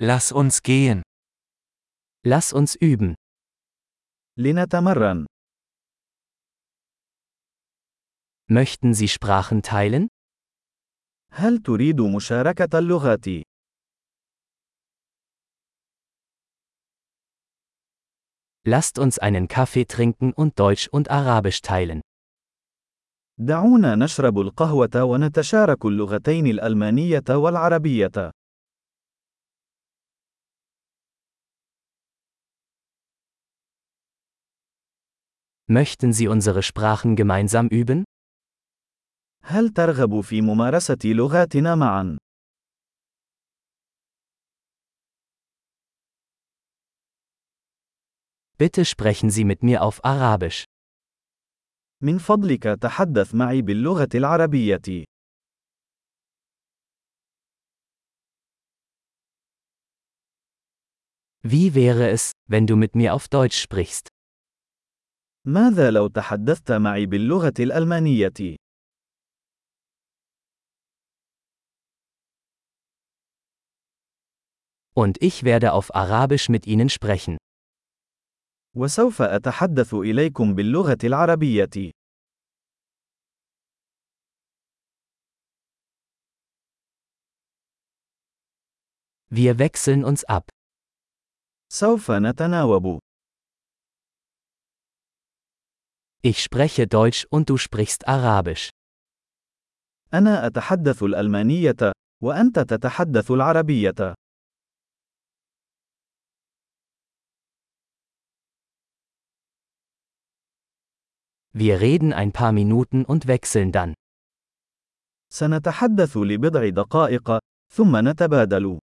Lass uns gehen. Lass uns üben. لنتمرن. Möchten Sie Sprachen teilen? هل تريد مشاركة اللغات؟ Lasst uns einen Kaffee trinken und Deutsch und Arabisch teilen. دعونا نشرب القهوة ونتشارك اللغتين الألمانية والعربية. Möchten Sie unsere Sprachen gemeinsam üben? هل ترغب في ممارسة لغاتنا معا؟ Bitte sprechen Sie mit mir auf Arabisch. من فضلك تحدث معي باللغة العربية. Wie wäre es, wenn du mit mir auf Deutsch sprichst? ماذا لو تحدثت معي باللغة الألمانية؟ Und ich werde auf Arabisch mit Ihnen sprechen. وسوف أتحدث إليكم باللغة العربية. Wir wechseln uns ab. سوف نتناوب. Ich spreche Deutsch und du sprichst Arabisch. أنا أتحدث الألمانية، وأنت تتحدث العربية. Wir reden ein paar Minuten und wechseln dann. سنتحدث لبضع دقائق، ثم نتبادل.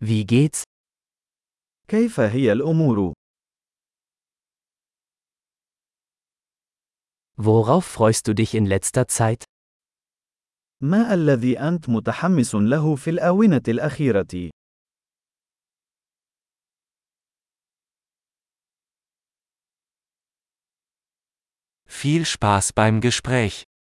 Wie geht's? كيف هي الأمور؟ Worauf freust du dich in letzter Zeit? ما الذي أنت متحمس له في الآونة الأخيرة؟ Viel Spaß beim Gespräch.